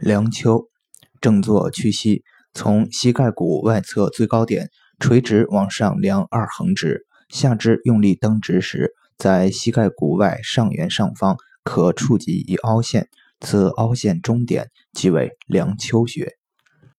梁丘正坐屈膝从膝盖骨外侧最高点垂直往上量二横指下肢用力蹬直时在膝盖骨外上缘上方可触及一凹陷此凹陷中点即为梁丘穴。